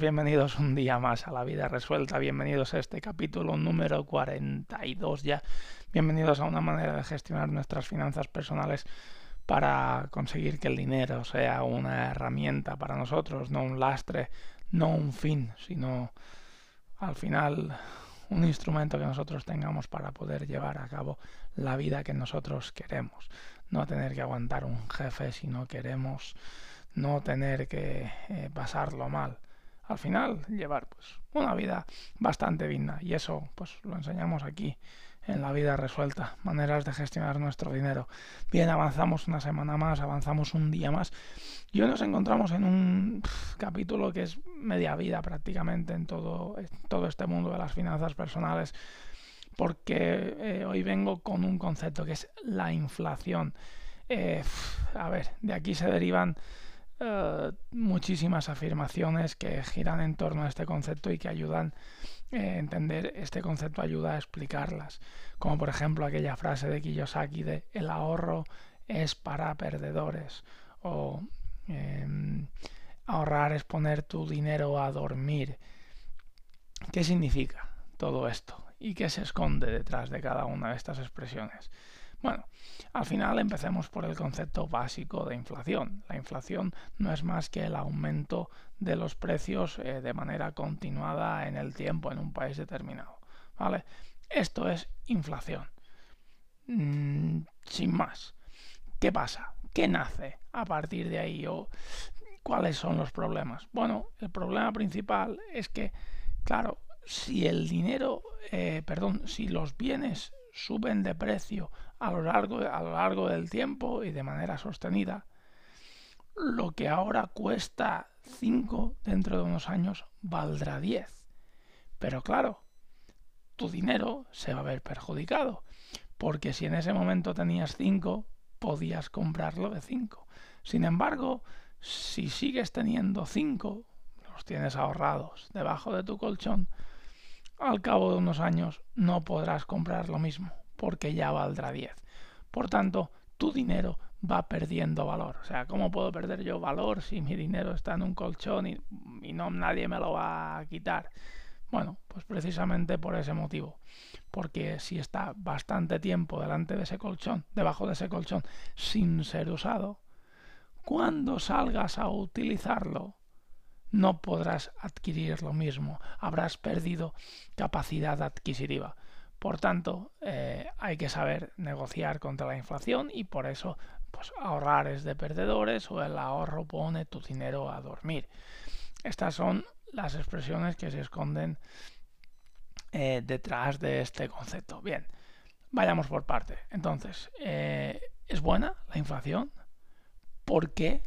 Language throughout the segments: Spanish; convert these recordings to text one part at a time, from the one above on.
Bienvenidos un día más a la vida resuelta, bienvenidos a este capítulo número 42 ya, bienvenidos a una manera de gestionar nuestras finanzas personales para conseguir que el dinero sea una herramienta para nosotros, no un lastre, no un fin, sino al final un instrumento que nosotros tengamos para poder llevar a cabo la vida que nosotros queremos, no tener que aguantar un jefe si no queremos no tener que eh, pasarlo mal. Al final, llevar pues una vida bastante digna. Y eso, pues lo enseñamos aquí en la vida resuelta, maneras de gestionar nuestro dinero. Bien, avanzamos una semana más, avanzamos un día más. Y hoy nos encontramos en un capítulo que es media vida prácticamente en todo, todo este mundo de las finanzas personales, porque eh, hoy vengo con un concepto que es la inflación. Eh, a ver, de aquí se derivan eh, muchísimas afirmaciones que giran en torno a este concepto y que ayudan a eh, entender este concepto, ayuda a explicarlas. Como por ejemplo aquella frase de Kiyosaki de el ahorro es para perdedores o em, ahorrar es poner tu dinero a dormir. ¿Qué significa todo esto? ¿Y qué se esconde detrás de cada una de estas expresiones? Bueno, al final empecemos por el concepto básico de inflación. La inflación no es más que el aumento de los precios eh, de manera continuada en el tiempo en un país determinado. ¿Vale? Esto es inflación. Mm, sin más. ¿Qué pasa? ¿Qué nace a partir de ahí? ¿O cuáles son los problemas? Bueno, el problema principal es que, claro, si el dinero, eh, perdón, si los bienes suben de precio a lo, largo, a lo largo del tiempo y de manera sostenida, lo que ahora cuesta 5 dentro de unos años valdrá 10. Pero claro, tu dinero se va a ver perjudicado, porque si en ese momento tenías 5, podías comprarlo de 5. Sin embargo, si sigues teniendo 5, los tienes ahorrados debajo de tu colchón, al cabo de unos años no podrás comprar lo mismo, porque ya valdrá 10. Por tanto, tu dinero va perdiendo valor. O sea, ¿cómo puedo perder yo valor si mi dinero está en un colchón y, no nadie me lo va a quitar? Bueno, pues precisamente por ese motivo. Porque si está bastante tiempo delante de ese colchón, debajo de ese colchón, sin ser usado, cuando salgas a utilizarlo, no podrás adquirir lo mismo. Habrás perdido capacidad adquisitiva. Por tanto, eh, hay que saber negociar contra la inflación y por eso pues, ahorrar es de perdedores o el ahorro pone tu dinero a dormir. Estas son las expresiones que se esconden eh, detrás de este concepto. Bien, vayamos por parte. Entonces, eh, ¿es buena la inflación? ¿Por qué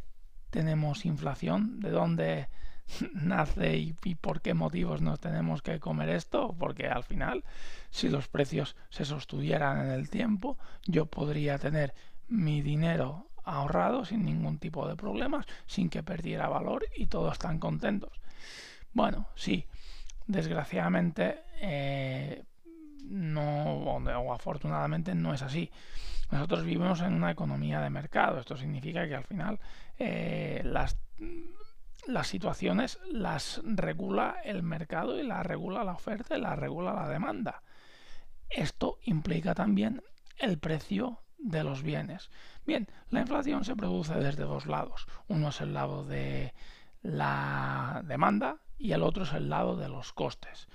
tenemos inflación? ¿De dónde nace y, por qué motivos nos tenemos que comer esto, porque al final, si los precios se sostuvieran en el tiempo, yo podría tener mi dinero ahorrado sin ningún tipo de problemas, sin que perdiera valor y todos están contentos. Bueno, sí, desgraciadamente eh, no, o afortunadamente no es así. Nosotros vivimos en una economía de mercado. Esto significa que al final eh, las las situaciones las regula el mercado y las regula la oferta y las regula la demanda. Esto implica también el precio de los bienes. Bien, la inflación se produce desde dos lados. Uno es el lado de la demanda y el otro es el lado de los costes.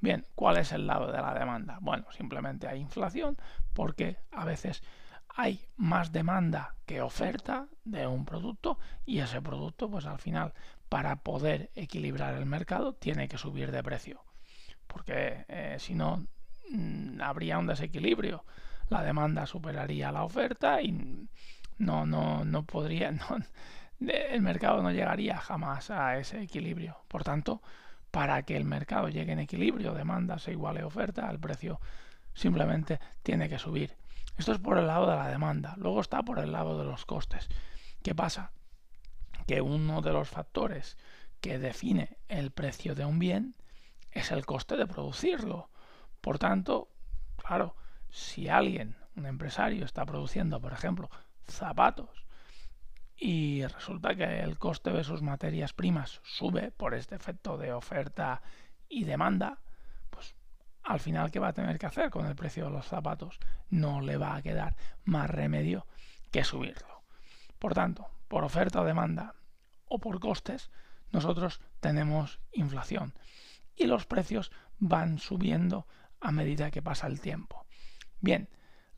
Bien, ¿cuál es el lado de la demanda? Bueno, simplemente hay inflación porque a veces hay más demanda que oferta de un producto y ese producto pues al final para poder equilibrar el mercado tiene que subir de precio porque eh, si no mm, habría un desequilibrio la demanda superaría la oferta y no no no podría el mercado no llegaría jamás a ese equilibrio por tanto para que el mercado llegue en equilibrio demanda se iguale oferta el precio simplemente tiene que subir esto es por el lado de la demanda. Luego está por el lado de los costes. ¿Qué pasa? Que uno de los factores que define el precio de un bien es el coste de producirlo. Por tanto, claro, si alguien, un empresario, está produciendo, por ejemplo, zapatos y resulta que el coste de sus materias primas sube por este efecto de oferta y demanda, al final, ¿qué va a tener que hacer con el precio de los zapatos? No le va a quedar más remedio que subirlo. Por tanto, por oferta o demanda o por costes, nosotros tenemos inflación y los precios van subiendo a medida que pasa el tiempo. Bien,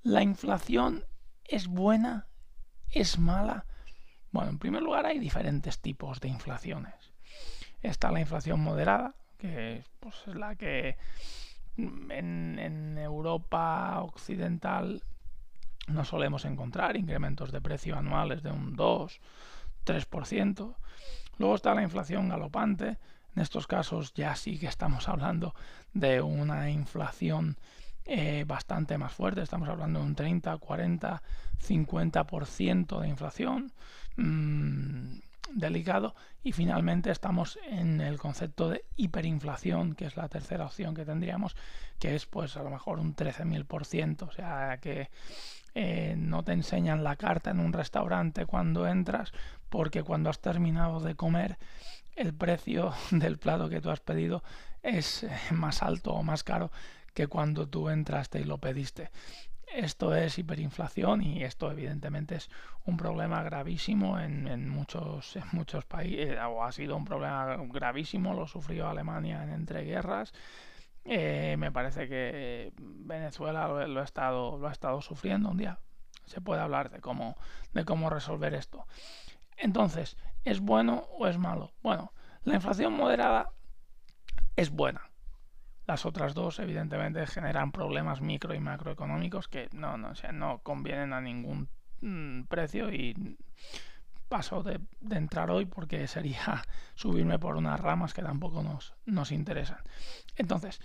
¿la inflación es buena? ¿Es mala? Bueno, en primer lugar hay diferentes tipos de inflaciones. Está la inflación moderada, que pues, es la que en, Europa occidental no solemos encontrar incrementos de precio anuales de un 2, 3%. Luego está la inflación galopante. En estos casos ya sí que estamos hablando de una inflación eh, bastante más fuerte. Estamos hablando de un 30, 40, 50% de inflación. Mm, delicado y finalmente estamos en el concepto de hiperinflación que es la tercera opción que tendríamos que es pues a lo mejor un 13.000% o sea que eh, no te enseñan la carta en un restaurante cuando entras porque cuando has terminado de comer el precio del plato que tú has pedido es eh, más alto o más caro que cuando tú entraste y lo pediste esto es hiperinflación y esto evidentemente es un problema gravísimo en, muchos, muchos países, o ha sido un problema gravísimo, lo sufrió Alemania en entreguerras. Eh, me parece que Venezuela lo, ha estado, lo ha estado sufriendo un día. Se puede hablar de cómo, de cómo resolver esto. Entonces, ¿es bueno o es malo? Bueno, la inflación moderada es buena las otras dos, evidentemente, generan problemas micro y macroeconómicos que no, no, no convienen a ningún mm, precio y paso de, entrar hoy porque sería subirme por unas ramas que tampoco nos, nos interesan. Entonces,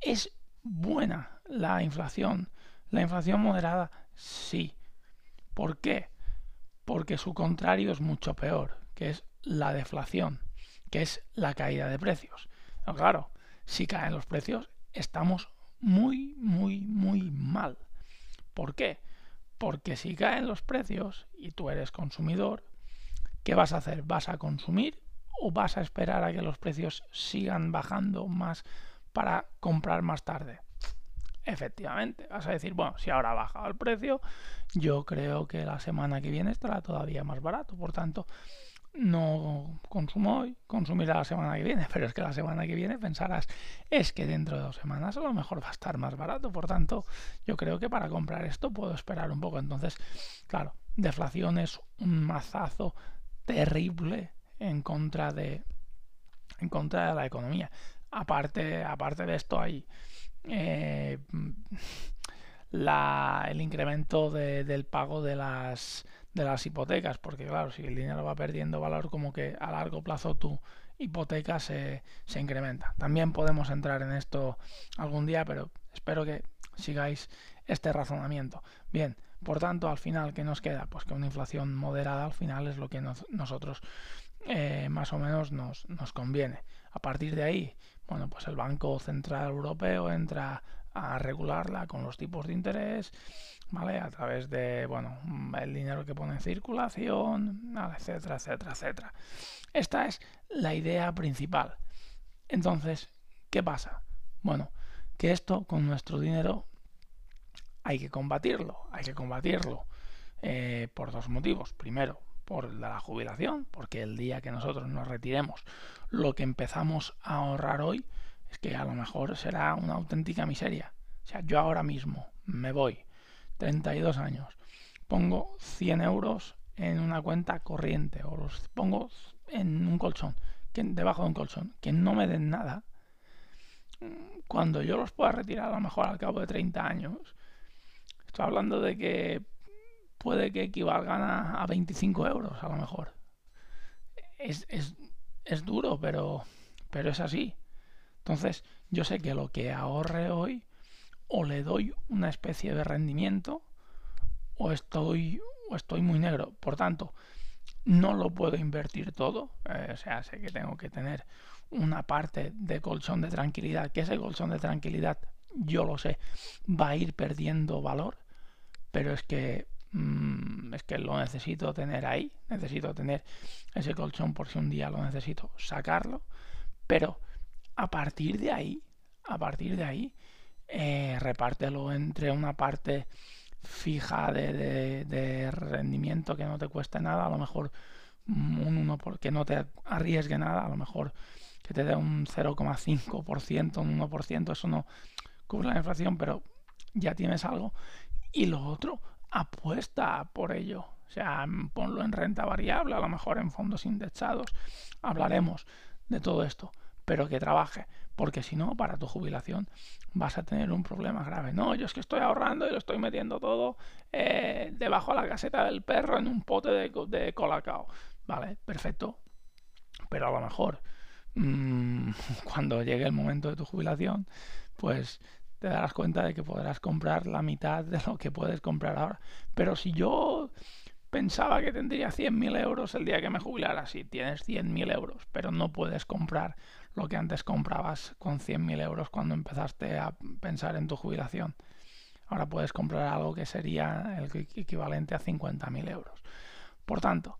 ¿es buena la inflación? La inflación moderada, sí. ¿Por qué? Porque su contrario es mucho peor, que es la deflación, que es la caída de precios. claro, si caen los precios, estamos muy, muy, muy mal. ¿Por qué? Porque si caen los precios y tú eres consumidor, ¿qué vas a hacer? ¿Vas a consumir o vas a esperar a que los precios sigan bajando más para comprar más tarde? Efectivamente, vas a decir, bueno, si ahora ha bajado el precio, yo creo que la semana que viene estará todavía más barato. Por tanto, no consumo hoy, consumirá la semana que viene, pero es que la semana que viene pensarás, es que dentro de dos semanas a lo mejor va a estar más barato, por tanto, yo creo que para comprar esto puedo esperar un poco. Entonces, claro, deflación es un mazazo terrible en contra de en contra de la economía. Aparte, aparte de esto hay eh, la, el incremento del pago de las de las hipotecas, porque claro, si el dinero va perdiendo valor, como que a largo plazo tu hipoteca se, se incrementa. También podemos entrar en esto algún día, pero espero que sigáis este razonamiento. Bien, por tanto, al final, ¿qué nos queda? Pues que una inflación moderada al final es lo que nosotros eh, más o menos nos, nos conviene. A partir de ahí, bueno, pues el Banco Central Europeo entra a regularla con los tipos de interés, ¿vale? A través de, bueno, el dinero que pone en circulación, etcétera, etcétera, etcétera. Esta es la idea principal. Entonces, ¿qué pasa? Bueno, que esto con nuestro dinero hay que combatirlo, hay que combatirlo eh, por dos motivos. Primero, por la jubilación, porque el día que nosotros nos retiremos, lo que empezamos a ahorrar hoy es que a lo mejor será una auténtica miseria. O sea, yo ahora mismo me voy, 32 años, pongo 100 euros en una cuenta corriente o los pongo en un colchón, debajo de un colchón, que no me den nada, cuando yo los pueda retirar a lo mejor al cabo de 30 años, hablando de que puede que equivalgan a, 25 euros a lo mejor. Es, es, es duro, pero, pero es así. Entonces, yo sé que lo que ahorre hoy, o le doy una especie de rendimiento, o estoy, o estoy muy negro. Por tanto, no lo puedo invertir todo. Eh, o sea, sé que tengo que tener una parte de colchón de tranquilidad, que ese colchón de tranquilidad, yo lo sé, va a ir perdiendo valor, pero es que mm, es que lo necesito tener ahí, necesito tener ese colchón por si un día lo necesito sacarlo, pero a partir de ahí, a partir de ahí, eh, repártelo entre una parte fija de, rendimiento que no te cueste nada, a lo mejor un 1 porque no te arriesgue nada, a lo mejor que te dé un 0,5%, un 1%, eso no cubre la inflación, pero ya tienes algo. Y lo otro, apuesta por ello. O sea, ponlo en renta variable, a lo mejor en fondos indexados. Hablaremos de todo esto, pero que trabaje, porque si no, para tu jubilación vas a tener un problema grave. No, yo es que estoy ahorrando y lo estoy metiendo todo eh, debajo de la caseta del perro en un pote de, de colacao. Vale, perfecto. Pero a lo mejor mmm, cuando llegue el momento de tu jubilación, pues te darás cuenta de que podrás comprar la mitad de lo que puedes comprar ahora. Pero si yo pensaba que tendría 100.000 euros el día que me jubilara, sí, tienes 100.000 euros, pero no puedes comprar lo que antes comprabas con 100.000 euros cuando empezaste a pensar en tu jubilación. Ahora puedes comprar algo que sería el equivalente a 50.000 euros. Por tanto,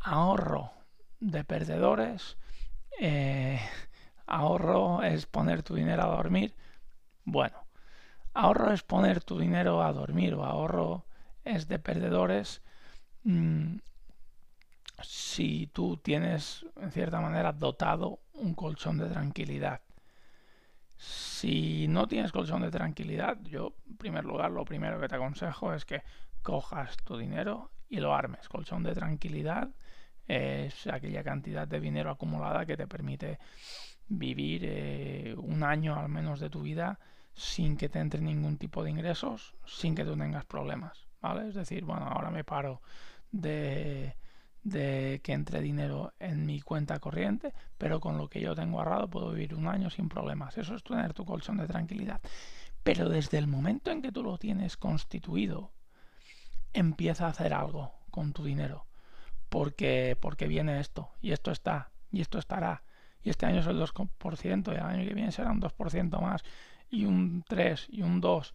ahorro de perdedores eh, ahorro es poner tu dinero a dormir. Bueno, ahorro es poner tu dinero a dormir o ahorro es de perdedores mm, si tú tienes en cierta manera dotado un colchón de tranquilidad. Si no tienes colchón de tranquilidad, yo en primer lugar lo primero que te aconsejo es que cojas tu dinero y lo armes. Colchón de tranquilidad es aquella cantidad de dinero acumulada que te permite vivir eh, un año al menos de tu vida sin que te entre ningún tipo de ingresos, sin que tú tengas problemas, ¿vale? Es decir, bueno, ahora me paro de, que entre dinero en mi cuenta corriente, pero con lo que yo tengo ahorrado puedo vivir un año sin problemas. Eso es tener tu colchón de tranquilidad. Pero desde el momento en que tú lo tienes constituido, empieza a hacer algo con tu dinero porque, porque viene esto, y esto está, y esto estará, y este año es el 2%, y el año que viene será un 2% más, y un 3, y un 2,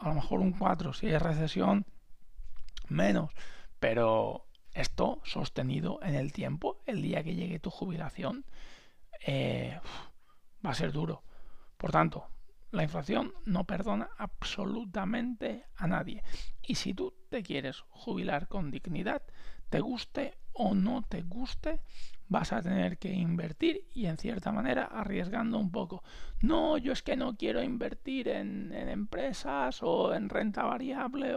a lo mejor un 4, si hay recesión, menos, pero esto sostenido en el tiempo, el día que llegue tu jubilación, eh, va a ser duro. Por tanto, la inflación no perdona absolutamente a nadie. Y si tú te quieres jubilar con dignidad, te guste o no te guste, vas a tener que invertir y en cierta manera arriesgando un poco. No, yo es que no quiero invertir en, empresas o en renta variable.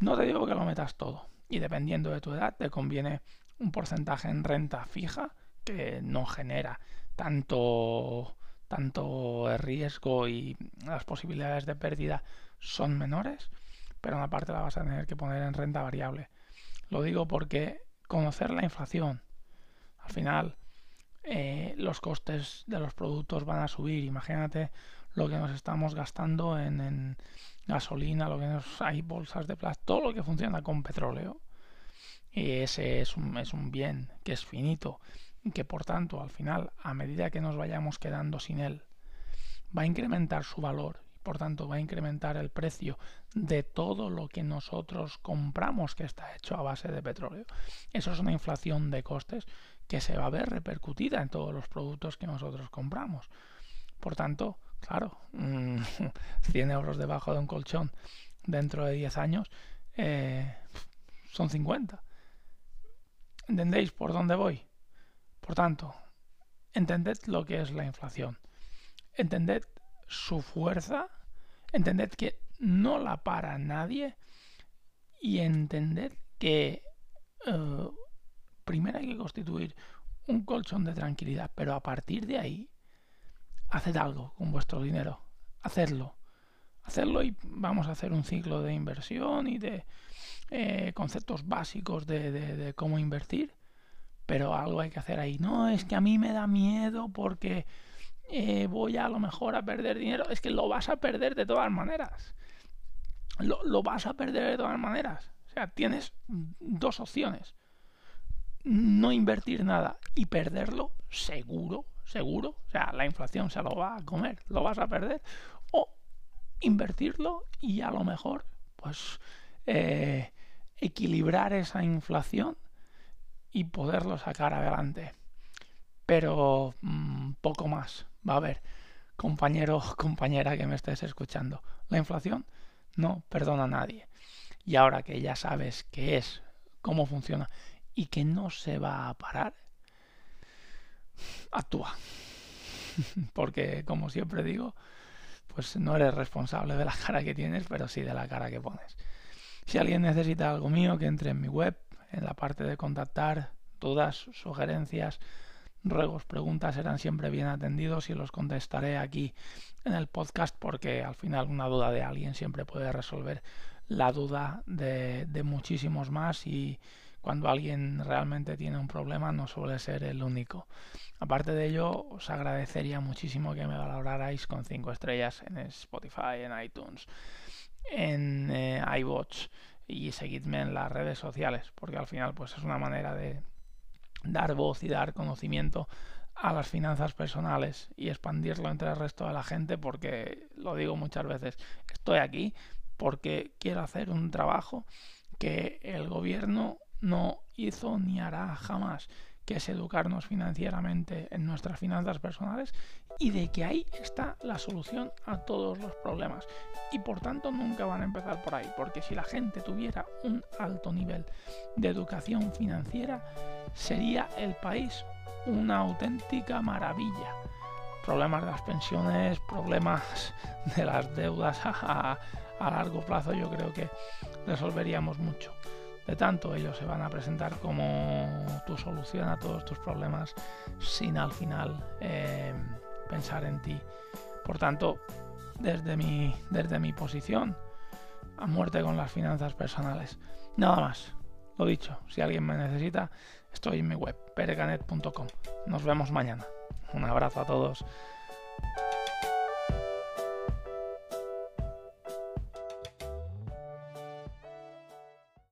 No te digo que lo metas todo. Y dependiendo de tu edad, te conviene un porcentaje en renta fija que no genera tanto tanto riesgo y las posibilidades de pérdida son menores, pero una parte la vas a tener que poner en renta variable. Lo digo porque conocer la inflación, al final eh, los costes de los productos van a subir. Imagínate lo que nos estamos gastando en, gasolina, lo que nos hay bolsas de plástico, todo lo que funciona con petróleo. Y ese es un, es un bien que es finito y que por tanto al final, a medida que nos vayamos quedando sin él, va a incrementar su valor por tanto va a incrementar el precio de todo lo que nosotros compramos que está hecho a base de petróleo. Eso es una inflación de costes que se va a ver repercutida en todos los productos que nosotros compramos. Por tanto, claro, 100 euros debajo de un colchón dentro de 10 años eh, son 50. ¿Entendéis por dónde voy? Por tanto, entended lo que es la inflación. Entended su fuerza. Entended que no la para nadie. Y entended que uh, primero hay que constituir un colchón de tranquilidad, pero a partir de ahí, haced algo con vuestro dinero. Hacedlo. Hacedlo y vamos a hacer un ciclo de inversión y de eh, conceptos básicos de, de, cómo invertir. Pero algo hay que hacer ahí. No, es que a mí me da miedo porque eh, voy a, a lo mejor a perder dinero. Es que lo vas a perder de todas maneras. Lo, lo vas a perder de todas maneras. O sea, tienes dos opciones no invertir nada y perderlo, seguro, seguro, o sea, la inflación se lo va a comer, lo vas a perder, o invertirlo y a lo mejor, pues, eh, equilibrar esa inflación y poderlo sacar adelante. Pero mm, poco más va a haber, compañero, compañera que me estés escuchando. La inflación no perdona a nadie. Y ahora que ya sabes qué es, cómo funciona y que no se va a parar, actúa. Porque, como siempre digo, pues no eres responsable de la cara que tienes, pero sí de la cara que pones. Si alguien necesita algo mío, que entre en mi web, en la parte de contactar, dudas, sugerencias, ruegos, preguntas serán siempre bien atendidos y los contestaré aquí en el podcast porque al final una duda de alguien siempre puede resolver la duda de, de muchísimos más y, cuando alguien realmente tiene un problema no suele ser el único. Aparte de ello, os agradecería muchísimo que me valorarais con 5 estrellas en Spotify, en iTunes, en eh, iWatch y seguidme en las redes sociales, porque al final pues es una manera de dar voz y dar conocimiento a las finanzas personales y expandirlo entre el resto de la gente porque lo digo muchas veces, estoy aquí porque quiero hacer un trabajo que el gobierno no hizo ni hará jamás, que es educarnos financieramente en nuestras finanzas personales y de que ahí está la solución a todos los problemas. Y por tanto nunca van a empezar por ahí, porque si la gente tuviera un alto nivel de educación financiera, sería el país una auténtica maravilla. Problemas de las pensiones, problemas de las deudas a, a largo plazo, yo creo que resolveríamos mucho. De tanto, ellos se van a presentar como tu solución a todos tus problemas sin al final eh, pensar en ti. Por tanto, desde mi, desde mi posición, a muerte con las finanzas personales. Nada más. Lo dicho, si alguien me necesita, estoy en mi web, pereganet.com. Nos vemos mañana. Un abrazo a todos.